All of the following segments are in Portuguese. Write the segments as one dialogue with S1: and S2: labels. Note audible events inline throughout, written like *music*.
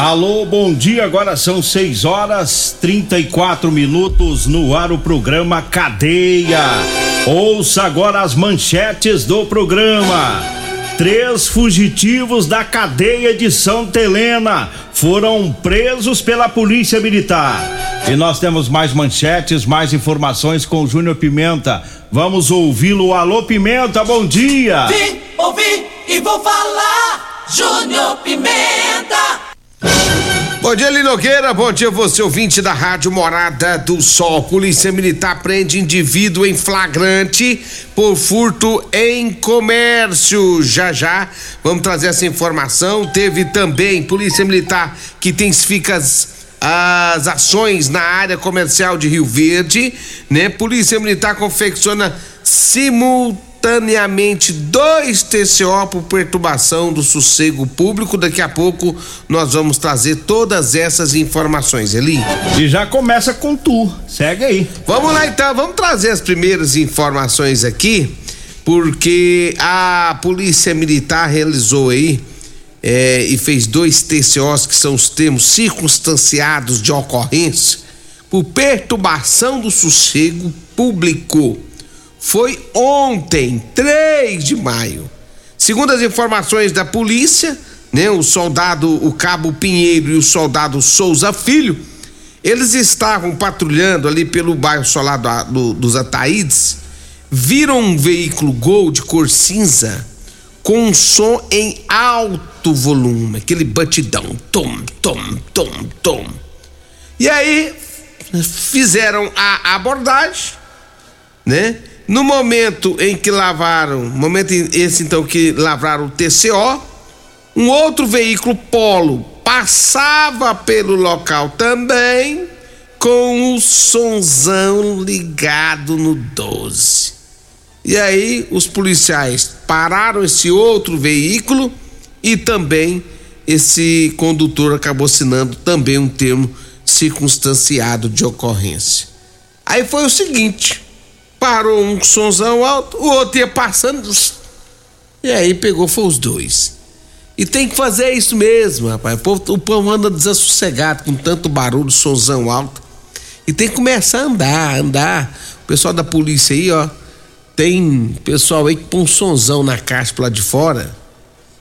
S1: Alô, bom dia. Agora são 6 horas 34 minutos no ar o programa Cadeia. Ouça agora as manchetes do programa. Três fugitivos da cadeia de Santa Helena foram presos pela Polícia Militar. E nós temos mais manchetes, mais informações com o Júnior Pimenta. Vamos ouvi-lo. Alô, Pimenta, bom dia.
S2: Vim, ouvi e vou falar. Júnior Pimenta.
S3: Bom dia, Linogueira. Bom dia, você ouvinte da Rádio Morada do Sol. Polícia Militar prende indivíduo em flagrante por furto em comércio. Já já vamos trazer essa informação. Teve também Polícia Militar que intensifica as, as ações na área comercial de Rio Verde, né? Polícia Militar confecciona simultaneamente simultaneamente dois TCO por perturbação do sossego público. Daqui a pouco nós vamos trazer todas essas informações, Eli.
S1: E já começa com tu. Segue aí.
S3: Vamos lá então, vamos trazer as primeiras informações aqui, porque a Polícia Militar realizou aí é, e fez dois TCOs que são os termos circunstanciados de ocorrência por perturbação do sossego público foi ontem, 3 de maio. Segundo as informações da polícia, né, o soldado, o cabo Pinheiro e o soldado Souza Filho, eles estavam patrulhando ali pelo bairro solar do, do, dos Ataídes, viram um veículo Gol de cor cinza com um som em alto volume, aquele batidão, tom, tom, tom, tom. E aí fizeram a abordagem, né? No momento em que lavaram, momento esse então que lavraram o TCO, um outro veículo Polo passava pelo local também com o sonzão ligado no 12. E aí os policiais pararam esse outro veículo e também esse condutor acabou assinando também um termo circunstanciado de ocorrência. Aí foi o seguinte, parou um sonzão alto, o outro ia passando. E aí pegou, foi os dois. E tem que fazer isso mesmo, rapaz. O povo, o povo anda desassossegado com tanto barulho, sonzão alto. E tem que começar a andar, andar. O pessoal da polícia aí, ó. Tem pessoal aí que põe um sonzão na caixa lá de fora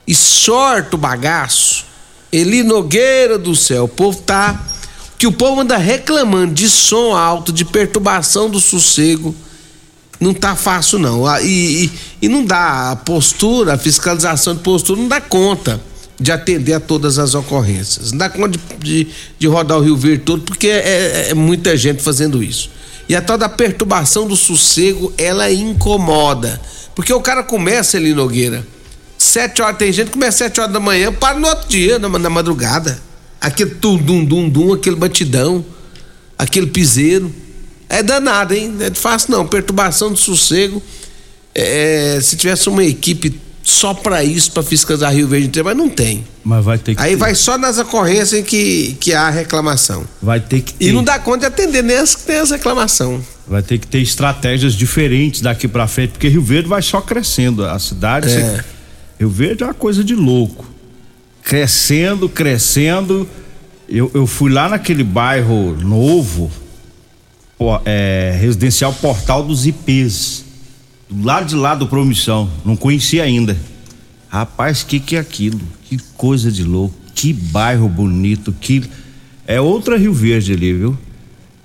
S3: e sorta o bagaço. Eli Nogueira do céu, o povo tá. Que o povo anda reclamando de som alto, de perturbação do sossego não tá fácil não. E, e, e, não dá a postura, a fiscalização de postura não dá conta de atender a todas as ocorrências. Não dá conta de, de, de rodar o Rio Verde todo, porque é, é, é, muita gente fazendo isso. E a tal da perturbação do sossego, ela incomoda. Porque o cara começa ali, Nogueira, sete horas, tem gente que começa sete horas da manhã, para no outro dia, na, na madrugada. Aquele tum, dum, dum, dum, aquele batidão, aquele piseiro. É danado, hein? Não é fácil não. Perturbação do sossego. É, se tivesse uma equipe só para isso, para fiscalizar Rio Verde inteiro, mas não tem.
S1: Mas vai ter que
S3: Aí
S1: ter.
S3: vai só nas ocorrências que, que há reclamação.
S1: Vai ter que ter.
S3: E não dá conta de atender nem as que tem as reclamação.
S1: Vai ter que ter estratégias diferentes daqui para frente, porque Rio Verde vai só crescendo. A cidade.
S3: É.
S1: você- Rio Verde é uma coisa de louco. Crescendo, crescendo. Eu, eu fui lá naquele bairro novo, é, residencial Portal dos IPs. do lado de lá do Promissão, não conhecia ainda. Rapaz, que que é aquilo? Que coisa de louco, que bairro bonito, que é outra Rio Verde ali, viu?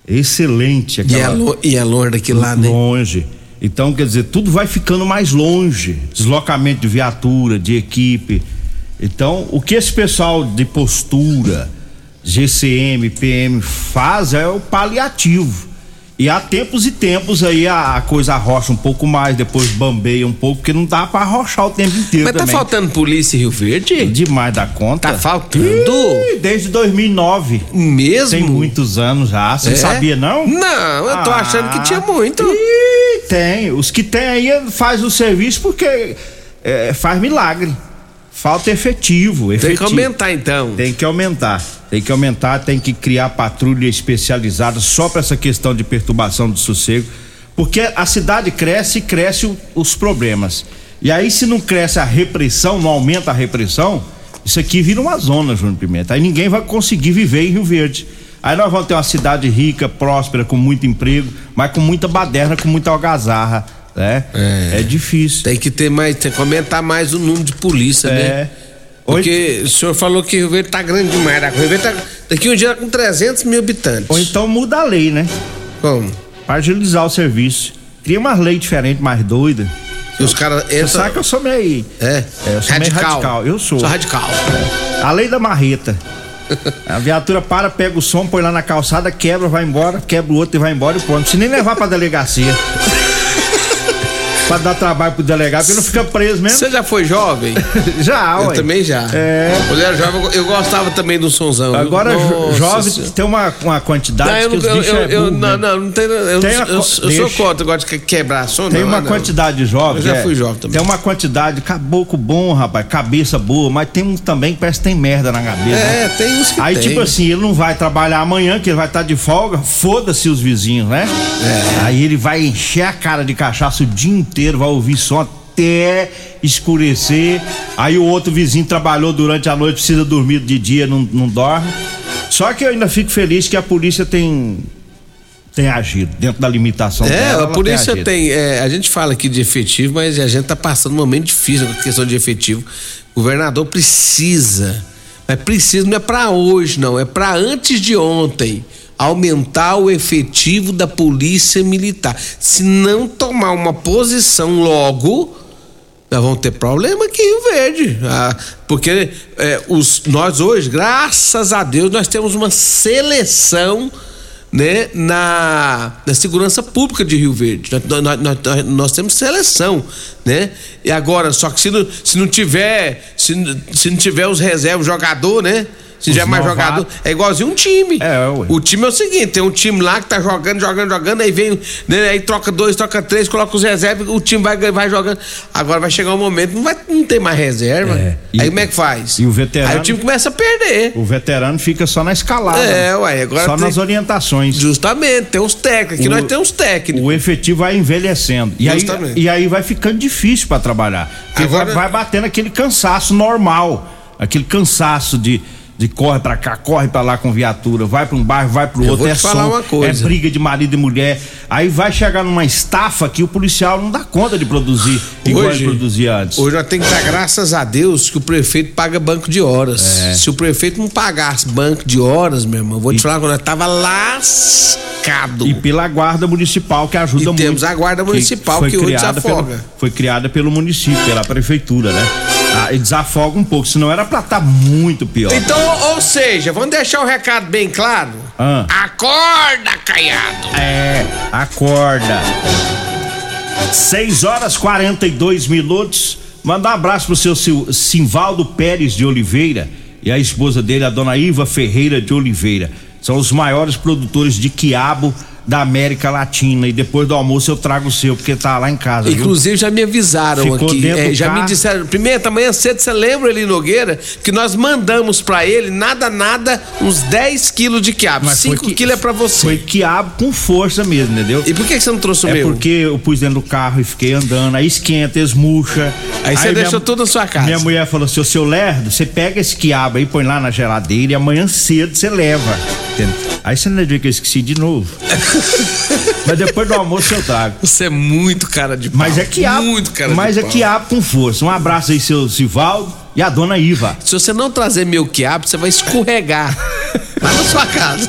S1: Excelente
S3: aquela. E é, lo, e é daqui lá,
S1: né? Longe. Então, quer dizer, tudo vai ficando mais longe. Deslocamento de viatura, de equipe. Então, o que esse pessoal de postura, GCM, PM faz é o paliativo. E há tempos e tempos aí a, coisa arrocha um pouco mais, depois bambeia um pouco, porque não dá pra arrochar o tempo inteiro.
S3: Mas
S1: tá
S3: também. faltando polícia em Rio Verde?
S1: Demais da conta.
S3: Tá faltando? Ih,
S1: desde 2009.
S3: Mesmo?
S1: Tem muitos anos já. Você é? sabia, não?
S3: Não, eu tô ah, achando que tinha muito.
S1: Ih, tem. Os que tem aí faz o serviço porque é, faz milagre. Falta efetivo, efetivo.
S3: Tem que aumentar então.
S1: Tem que aumentar. Tem que aumentar, tem que criar patrulha especializada só para essa questão de perturbação do sossego, porque a cidade cresce e cresce o, os problemas. E aí se não cresce a repressão, não aumenta a repressão, isso aqui vira uma zona, Júnior Pimenta. Aí ninguém vai conseguir viver em Rio Verde. Aí nós vamos ter uma cidade rica, próspera, com muito emprego, mas com muita baderna, com muita algazarra né? É. é difícil.
S3: Tem que ter mais, tem que aumentar mais o número de polícia, né? é. né? Porque o senhor falou que Rio Verde tá grande demais. Né? Rio Verde tá, daqui um dia tá com 300 mil habitantes.
S1: Ou então muda a lei, né?
S3: Como?
S1: Para agilizar o serviço. Cria uma lei diferente, mais doida.
S3: E os caras
S1: Você sabe que eu sou meio.
S3: É.
S1: é eu sou radical. meio radical. Eu sou.
S3: Sou radical.
S1: É. A lei da marreta. *laughs* A viatura para, pega o som, põe lá na calçada, quebra, vai embora, quebra o outro e vai embora e pronto. Não precisa nem levar pra delegacia. Pra dar trabalho pro delegado, porque não fica preso mesmo.
S3: Você já foi jovem? *laughs*
S1: já,
S3: ué. Eu também já.
S1: É.
S3: Quando eu era jovem, eu gostava também do sonzão.
S1: Agora, Nossa, jovem senhora. tem uma, uma quantidade não, eu, que os eu, eu, é
S3: eu não, não, não tem. Eu, tem a, eu, sou contra, gosto de quebrar som.
S1: Tem não, uma não. quantidade de jovens.
S3: Eu já fui é, jovem também.
S1: Tem uma quantidade, caboclo bom, rapaz, cabeça boa, mas tem um também que parece que tem merda na cabeça.
S3: É, né? tem uns que
S1: Aí,
S3: tem.
S1: tipo assim, ele não vai trabalhar amanhã, que ele vai estar tá de folga, foda-se os vizinhos, né? É. Aí ele vai encher a cara de cachaça o dia inteiro, vai ouvir som até escurecer. Aí o outro vizinho trabalhou durante a noite, precisa dormir de dia, não, não dorme. Só que eu ainda fico feliz que a polícia tem tem agido dentro da limitação
S3: é,
S1: dela.
S3: a polícia tem, tem é, a gente fala aqui de efetivo, mas a gente tá passando um momento difícil com a questão de efetivo. O governador precisa, mas precisa não é para hoje não, é para antes de ontem aumentar o efetivo da polícia militar. Se não tomar uma posição logo, nós vamos ter problema aqui em Rio Verde. Ah, porque é, os, nós hoje, graças a Deus, nós temos uma seleção né, na, na segurança pública de Rio Verde. Nós, nós, nós, nós, temos seleção, né? E agora, só que se não, se não tiver, se, se não tiver os reservas jogador, né? Se é mais jogador, é igualzinho um time.
S1: É, ué.
S3: O time é o seguinte: tem um time lá que tá jogando, jogando, jogando, aí vem, né, aí troca dois, troca três, coloca os reservas, o time vai, vai jogando. Agora vai chegar um momento, não vai não tem mais reserva. É. E, aí como é que faz?
S1: E o veterano.
S3: Aí o time começa a perder.
S1: O veterano fica só na escalada.
S3: É, ué, agora.
S1: Só tem, nas orientações.
S3: Justamente, tem os técnicos. Aqui o, nós temos técnicos.
S1: O efetivo vai envelhecendo. E aí, e aí vai ficando difícil para trabalhar. Porque agora... vai, vai batendo aquele cansaço normal. Aquele cansaço de de corre para cá, corre para lá com viatura, vai para um bairro, vai para o outro, é som, é briga de marido e mulher. Aí vai chegar numa estafa que o policial não dá conta de produzir igual hoje, ele produzia antes.
S3: Hoje nós temos que dar graças a Deus que o prefeito paga banco de horas. É. Se o prefeito não pagasse banco de horas, meu irmão, vou te e, falar quando eu tava lascado.
S1: E pela guarda municipal que ajuda e muito.
S3: Temos a guarda municipal que, que hoje desafoga.
S1: Pelo, foi criada pelo município, pela prefeitura, né? Ah, e desafoga um pouco, senão era pra estar tá muito pior.
S3: Então, ou seja, vamos deixar o recado bem claro?
S1: Ah.
S3: Acorda, caiado!
S1: É, acorda. 6 horas 42 minutos. Mandar um abraço pro seu Simvaldo Pérez de Oliveira e a esposa dele, a dona Iva Ferreira de Oliveira. São os maiores produtores de quiabo da América Latina e depois do almoço eu trago o seu, porque tá lá em casa.
S3: Inclusive
S1: viu?
S3: já me avisaram Ficou aqui. É, já carro. me disseram, primeiro, amanhã cedo, você lembra Eli Nogueira que nós mandamos para ele, nada, nada, uns 10 quilos de quiabo. 5 quilos é para você.
S1: Foi quiabo com força mesmo, entendeu?
S3: E por que, que você não trouxe o
S1: é
S3: meu?
S1: É porque eu pus dentro do carro e fiquei andando, aí esquenta, esmurcha.
S3: Aí, aí você deixou tudo na sua casa.
S1: Minha mulher falou assim: seu lerdo, você pega esse quiabo aí, põe lá na geladeira e amanhã cedo você leva. Entendeu? Aí você não é que eu esqueci de novo. *laughs* Mas depois do almoço eu trago.
S3: Você é muito cara de pau.
S1: Mas é quiabo.
S3: Muito cara
S1: Mas
S3: de
S1: é
S3: pau.
S1: quiabo com força. Um abraço aí, seu Sivaldo e a dona Iva.
S3: Se você não trazer meu quiabo, você vai escorregar lá na sua casa.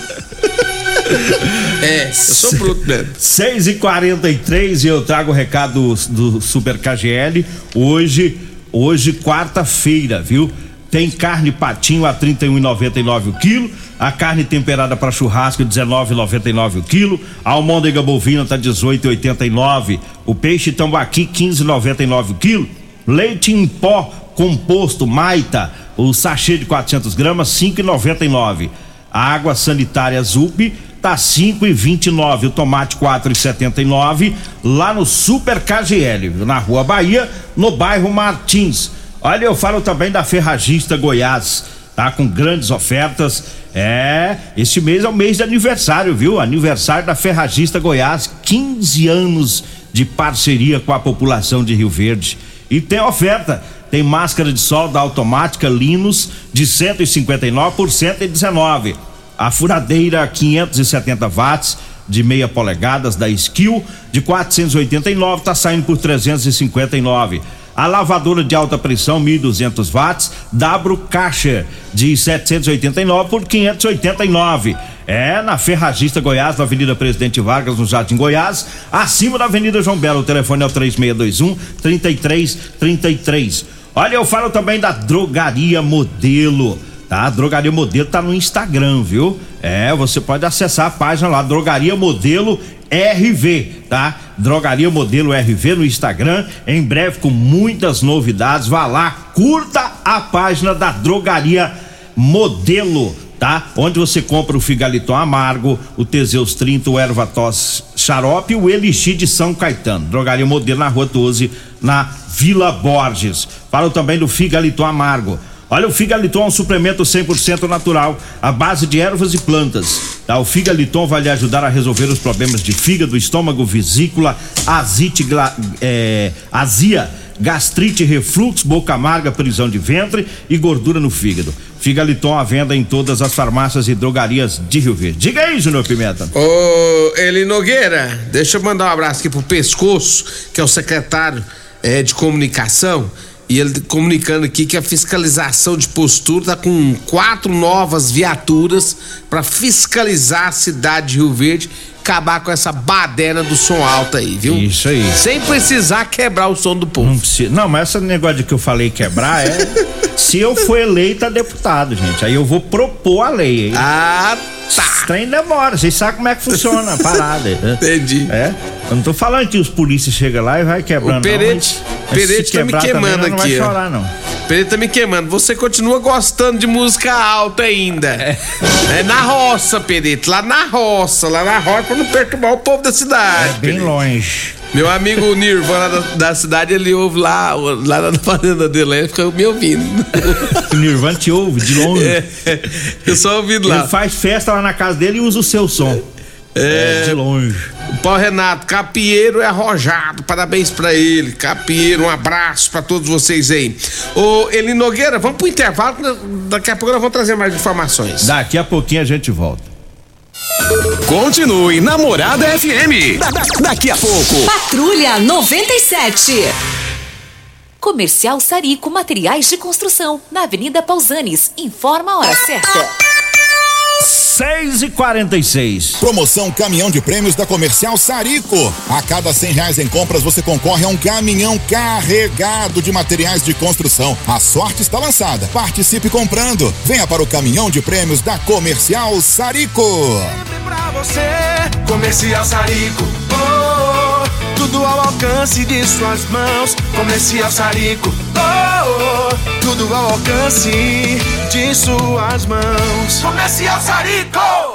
S3: É, eu sou bruto mesmo.
S1: 6 e 43 e eu trago o recado do, do Super KGL. Hoje, hoje quarta-feira, viu? Tem carne patinho a R$ 31,99 o quilo. A carne temperada para churrasco R$ 19,99 o quilo. A almôndega bovina tá R$ 18,89. O peixe tambaqui R$ 15,99 o quilo. Leite em pó composto Maita, o sachê de 400 gramas R$ 5,99. A água sanitária Zup tá 5,29, o tomate 4,79 lá no Super KGL, na Rua Bahia, no bairro Martins. Olha, eu falo também da Ferragista Goiás, tá com grandes ofertas. É, este mês é o mês de aniversário, viu? Aniversário da Ferragista Goiás, 15 anos de parceria com a população de Rio Verde. E tem oferta, tem máscara de solda automática Linus de 159 por 119. A furadeira 570 watts de meia polegadas da Skill de 489 tá saindo por 359. A lavadora de alta pressão 1200 watts W Caixa de 789 por 589. É na Ferragista Goiás, na Avenida Presidente Vargas, no Jardim Goiás, acima da Avenida João Belo. O telefone é o 3621 3333. Olha, eu falo também da Drogaria Modelo tá? A Drogaria Modelo tá no Instagram, viu? É, você pode acessar a página lá, Drogaria Modelo RV, tá? Drogaria Modelo RV no Instagram, em breve com muitas novidades. Vá lá, curta a página da Drogaria Modelo, tá? Onde você compra o Figaliton Amargo, o Teseus 30, o Ervatos Xarope e o Elixir de São Caetano. Drogaria Modelo na Rua 12, na Vila Borges. Falo também do Figaliton Amargo. Olha, o Figaliton é um suplemento 100% natural, à base de ervas e plantas. Tá? O Figaliton vai lhe ajudar a resolver os problemas de fígado, estômago, vesícula, azite, gla, é, azia, gastrite, refluxo, boca amarga, prisão de ventre e gordura no fígado. Figaliton à venda em todas as farmácias e drogarias de Rio Verde. Diga aí, Júnior Pimenta.
S3: Ô, Eli Nogueira, deixa eu mandar um abraço aqui pro Pescoço, que é o secretário é, de comunicação. E ele comunicando aqui que a fiscalização de postura tá com quatro novas viaturas para fiscalizar a cidade de Rio Verde, acabar com essa baderna do som alto aí, viu?
S1: Isso aí.
S3: Sem precisar quebrar o som do povo.
S1: Não precisa. Não, mas esse negócio de que eu falei quebrar é. *laughs* se eu for eleito a deputado, gente, aí eu vou propor a lei. Hein?
S3: Ah,
S1: Esse
S3: tá.
S1: trem demora, vocês sabem como é que funciona a parada. né?
S3: Entendi.
S1: É? Eu não tô falando que os polícias chegam lá e vai quebrando.
S3: O Perete-
S1: não, mas- mas
S3: Perete
S1: se
S3: tá me
S1: também,
S3: queimando
S1: nós não
S3: aqui, ó.
S1: vai chorar, não.
S3: Ele tá me queimando. Você continua gostando de música alta ainda. É, na roça, Perito. Lá na roça. Lá na roça pra não perturbar o povo da cidade.
S1: É bem
S3: Perito.
S1: longe.
S3: Meu amigo Nirvana da, da cidade, ele ouve lá, lá na fazenda dele, ele fica me ouvindo.
S1: O Nirvana te ouve de longe.
S3: É, eu só ouvindo lá.
S1: Ele faz festa lá na casa dele e usa o seu som. É. De longe.
S3: O Paulo Renato, Capieiro é arrojado, parabéns pra ele. Capieiro, um abraço pra todos vocês aí. Ô, Eli Nogueira, vamos pro intervalo, daqui a pouco nós vamos trazer mais informações.
S1: Daqui a pouquinho a gente volta.
S4: Continue Namorada FM. Da- da- daqui a pouco.
S5: Patrulha 97. Comercial Sarico Materiais de Construção, na Avenida Pausanes. Informa a hora certa.
S1: 6 e 46
S6: Promoção Caminhão de Prêmios da Comercial Sarico. A cada cem reais em compras você concorre a um caminhão carregado de materiais de construção. A sorte está lançada. Participe comprando. Venha para o Caminhão de Prêmios da Comercial Sarico.
S7: pra você, Comercial Sarico. Oh, oh, tudo ao alcance de suas mãos. Comercial Sarico. Oh, oh, tudo ao alcance de suas mãos. Comercial Sarico.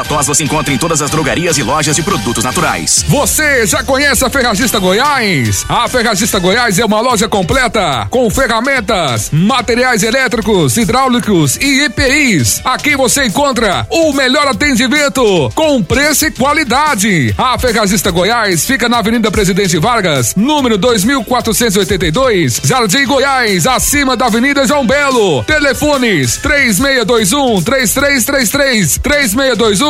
S8: Ervatós você encontra em todas as drogarias e lojas de produtos naturais.
S9: Você já conhece a Ferragista Goiás? A Ferragista Goiás é uma loja completa com ferramentas, materiais elétricos, hidráulicos e EPIs. Aqui você encontra o melhor atendimento com preço e qualidade. A Ferragista Goiás fica na Avenida Presidente Vargas, número 2482, Jardim Goiás, acima da Avenida João Belo. Telefones 3621 3333, 3621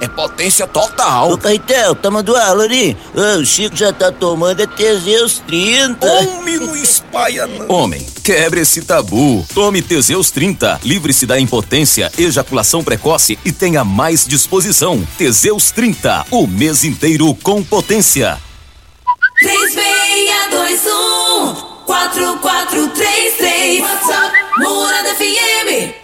S10: é potência total.
S11: Ô, Caetel, tá mandando aula ali? Ô, o Chico já tá tomando é Teseus 30.
S10: Homem, não espalha não.
S12: Homem, quebre esse tabu. Tome Teseus 30. Livre-se da impotência, ejaculação precoce e tenha mais disposição. Teseus 30. O mês inteiro com potência.
S2: 3621 4433 WhatsApp Morada FM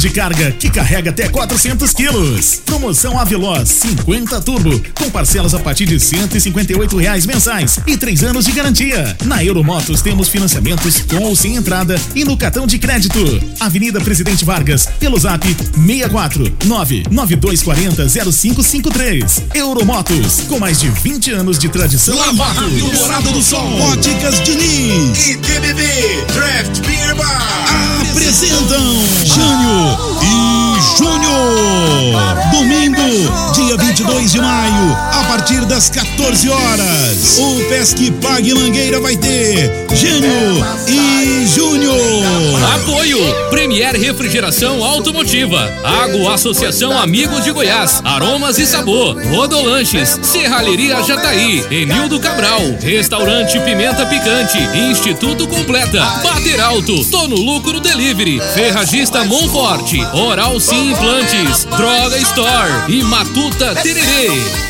S13: de carga que carrega até 400 quilos. Promoção Aveloz 50 Turbo, com parcelas a partir de 158 reais mensais e três anos de garantia. Na Euromotos temos financiamentos com ou sem entrada e no cartão de crédito. Avenida Presidente Vargas, pelo zap 64 99240 0553. Euromotos, com mais de 20 anos de tradição.
S14: Lava Morada do Sol, Óticas Diniz
S15: e TBB Draft Beer Bar
S14: apresentam Jânio e partir das 14 horas. O Pesque Pague Mangueira vai ter Jânio e Júnior.
S16: Apoio. Premier Refrigeração Automotiva, Água Associação Amigos de Goiás, Aromas e Sabor, Rodolanches, Serralheria Jataí, Enildo Cabral, Restaurante Pimenta Picante, Instituto Completa, Bater Alto, Tô no Lucro Delivery, Ferragista Monforte, Oral Sim Implantes, Droga Store. E Matuta Tererê.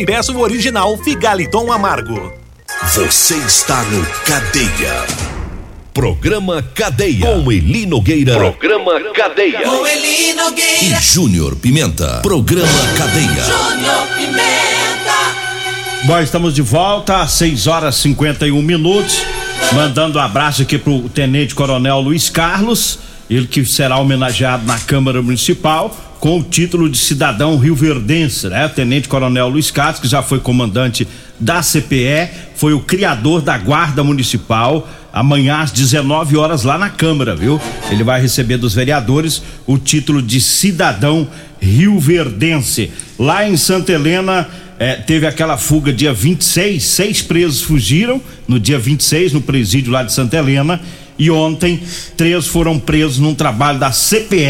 S17: peça o original Figaliton Amargo.
S18: Você está no Cadeia. Programa Cadeia. Com Eli Nogueira. Programa Cadeia.
S2: Com Eli Nogueira.
S18: E Júnior Pimenta. Programa Cadeia.
S2: Júnior Pimenta.
S1: Bom, estamos de volta às 6 horas 51 minutos. Mandando um abraço aqui pro Tenente Coronel Luiz Carlos, ele que será homenageado na Câmara Municipal com o título de cidadão rioverdense, né? Tenente Coronel Luiz Carlos, que já foi comandante da CPE, foi o criador da Guarda Municipal. Amanhã às 19 horas lá na Câmara, viu? Ele vai receber dos vereadores o título de cidadão rioverdense. Lá em Santa Helena, é, teve aquela fuga dia 26, seis presos fugiram no dia 26 no presídio lá de Santa Helena e ontem três foram presos num trabalho da CPE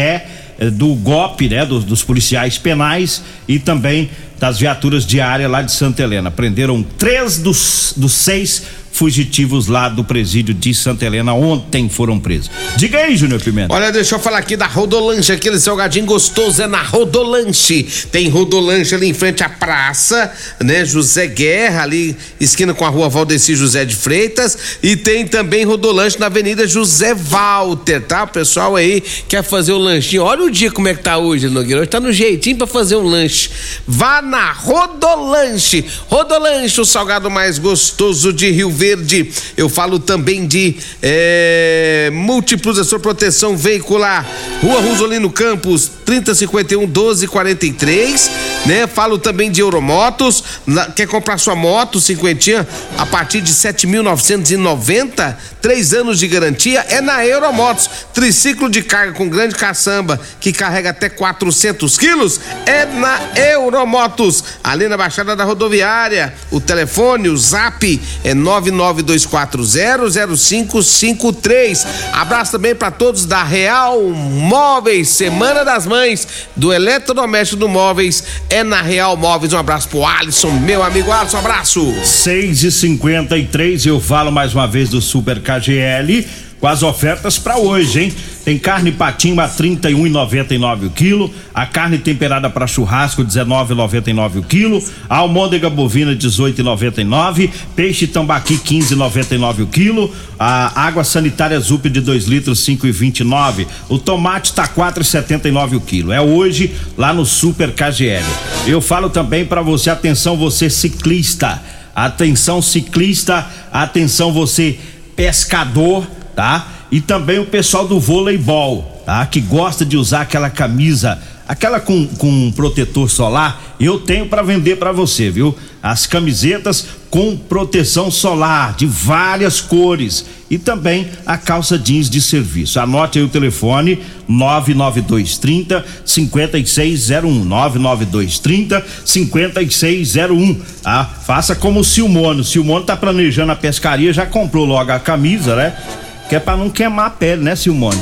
S1: eh, do GOP, né, dos, dos, policiais penais e também das viaturas diárias lá de Santa Helena. Prenderam três dos, dos seis fugitivos lá do presídio de Santa Helena ontem foram presos. Diga aí, Júnior Pimenta.
S3: Olha, deixa eu falar aqui da Rodolanche, aquele salgadinho gostoso é na Rodolanche. Tem Rodolanche ali em frente à praça, né? José Guerra, ali, esquina com a rua Valdeci José de Freitas. E tem também Rodolanche na Avenida José Walter, tá? O pessoal aí quer fazer o lanchinho. Olha o dia como é que tá hoje, Nogueira. Hoje tá no jeitinho pra fazer um lanche. Vá na Rodolanche. Rodolanche, o salgado mais gostoso de Rio Verde. Eu falo também de é, múltiplos da sua proteção veicular. Rua Rosolino Campos, 3051 1243, né? Falo também de Euromotos. Quer comprar sua moto cinquentinha a partir de 7.990, três anos de garantia é na Euromotos. Triciclo de carga com grande caçamba que carrega até 400 quilos é na Euromotos. Ali na Baixada da Rodoviária. O telefone, o Zap é 992400553. Abraço também para todos da Real Móveis, Semana das Mães, do Eletrodoméstico do Móveis, é na Real Móveis. Um abraço pro Alisson, meu amigo Alisson, um abraço.
S1: 6 e 53 eu falo mais uma vez do Super KGL com as ofertas para hoje, hein? Tem carne patimba 31,99 o quilo, a carne temperada para churrasco 19,99 o quilo, a almôndega bovina 18,99, peixe tambaqui 15,99 o quilo, a água sanitária Zup de 2 litros 5,29, o tomate tá 4,79 o quilo. É hoje lá no Super KGL. Eu falo também para você, atenção você ciclista, atenção ciclista, atenção você pescador tá? E também o pessoal do voleibol, tá? Que gosta de usar aquela camisa, aquela com, com protetor solar, eu tenho para vender para você, viu? As camisetas com proteção solar de várias cores e também a calça jeans de serviço. Anote aí o telefone 99230 5601 99230 5601. Ah, faça como o Silmono. O Silmono tá planejando a pescaria, já comprou logo a camisa, né? Que é pra não queimar a pele, né, Silmone?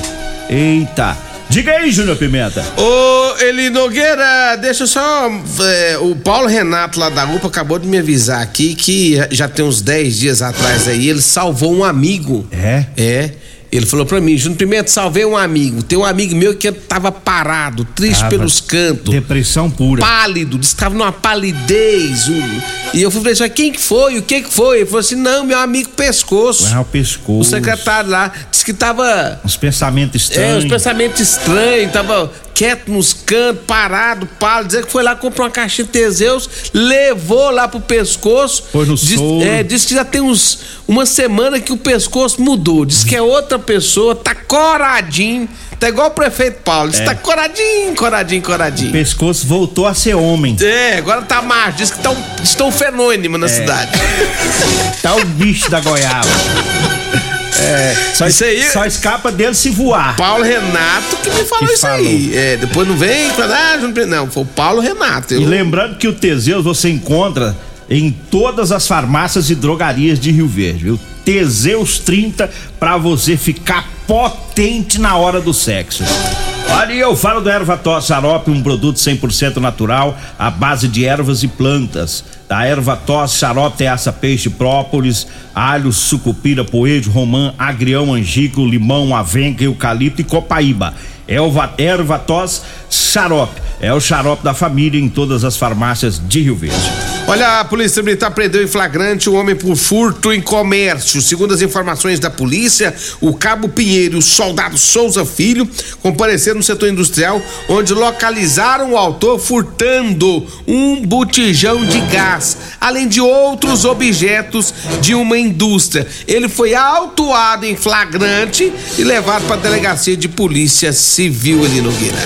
S1: Eita. Diga aí, Júnior Pimenta.
S3: Ô, Eli Nogueira, deixa eu só. É, o Paulo Renato lá da UPA acabou de me avisar aqui que já tem uns 10 dias atrás aí, ele salvou um amigo.
S1: É?
S3: É. Ele falou pra mim, Júnior Pimenta, salvei um amigo. Tem um amigo meu que tava parado, triste
S1: Tava
S3: pelos cantos.
S1: Depressão pura.
S3: Pálido, disse que tava numa palidez. um- E eu falei assim, mas quem que foi? O que que foi? Ele falou assim, não, meu amigo pescoço.
S1: É o pescoço.
S3: O secretário lá disse que tava
S1: Uns pensamentos
S3: é,
S1: estranhos.
S3: os pensamentos estranhos, tava quieto nos cantos, parado, pálido, dizer que foi lá comprou uma caixinha de Teseus, levou lá pro pescoço.
S1: Pôs no
S3: diz,
S1: soro.
S3: É, disse que já tem uns uma semana que o pescoço mudou. Diz que é outra pessoa, tá coradinho, tá igual o prefeito Paulo, diz
S1: É.
S3: tá coradinho, coradinho, coradinho.
S1: O pescoço voltou a ser homem.
S3: É, agora tá macho, diz que tá um, diz que tá um fenômeno na
S1: É.
S3: cidade.
S1: Tá o bicho da goiaba. É, só,
S3: Isso aí-
S1: só escapa dele se voar.
S3: Paulo Renato que me falou
S1: Que
S3: isso
S1: falou.
S3: aí. É, depois não vem, ah, não, foi o Paulo Renato. Eu-
S1: E lembrando que o Teseus você encontra em todas as farmácias e drogarias de Rio Verde, viu? Teseus 30 pra você ficar potente na hora do sexo. Olha, eu falo do Ervatos Xarope, um produto 100% natural, à base de ervas e plantas. Da Ervatos Xarope tem aça, peixe, própolis, alho, sucupira, poejo, romã, agrião, angico, limão, avenca, eucalipto e copaíba. Elva, Ervatos Xarope. É o xarope da família em todas as farmácias de Rio Verde.
S3: Olha, a Polícia Militar prendeu em flagrante um homem por furto em comércio. Segundo as informações da polícia, o Cabo Pinheiro e o soldado Souza Filho compareceram no setor industrial, onde localizaram o autor furtando um botijão de gás, além de outros objetos de uma indústria. Ele foi autuado em flagrante e levado para a delegacia de polícia civil ali no Guirá.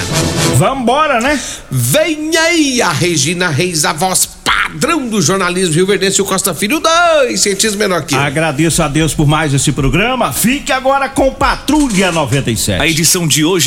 S1: Vambora, né?
S3: Vem aí a Regina Reis, a voz padrão do jornalismo Rio Verdense o Costa Filho, dois centímetros menor que eu.
S1: Agradeço a Deus por mais esse programa. Fique agora com Patrulha 97.
S12: A edição de hoje